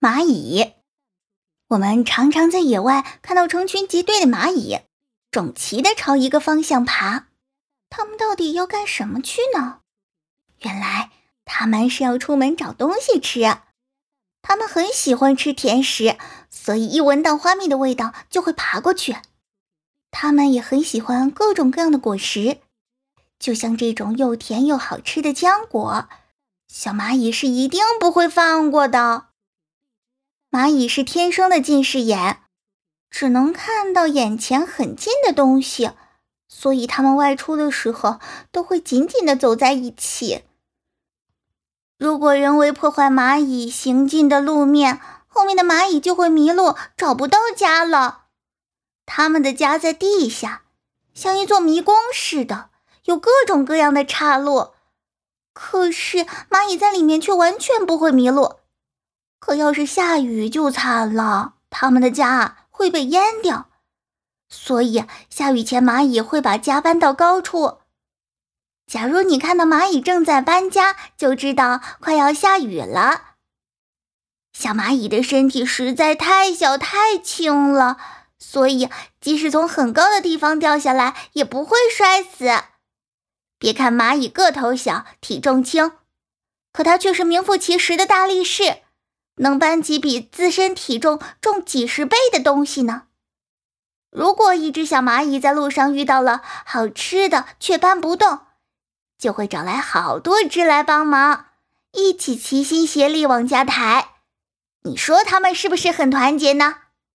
蚂蚁，我们常常在野外看到成群结队的蚂蚁，整齐的朝一个方向爬。它们到底要干什么去呢？原来，它们是要出门找东西吃。它们很喜欢吃甜食，所以一闻到花蜜的味道就会爬过去。它们也很喜欢各种各样的果实，就像这种又甜又好吃的浆果，小蚂蚁是一定不会放过的。蚂蚁是天生的近视眼，只能看到眼前很近的东西，所以它们外出的时候都会紧紧的走在一起。如果人为破坏蚂蚁行进的路面，后面的蚂蚁就会迷路，找不到家了。它们的家在地下，像一座迷宫似的，有各种各样的岔路。可是蚂蚁在里面却完全不会迷路。可要是下雨就惨了，他们的家会被淹掉。所以下雨前，蚂蚁会把家搬到高处。假如你看到蚂蚁正在搬家，就知道快要下雨了。小蚂蚁的身体实在太小太轻了，所以即使从很高的地方掉下来，也不会摔死。别看蚂蚁个头小，体重轻，可它却是名副其实的大力士。能搬起比自身体重重几十倍的东西呢。如果一只小蚂蚁在路上遇到了好吃的却搬不动，就会找来好多只来帮忙，一起齐心协力往家抬。你说他们是不是很团结呢？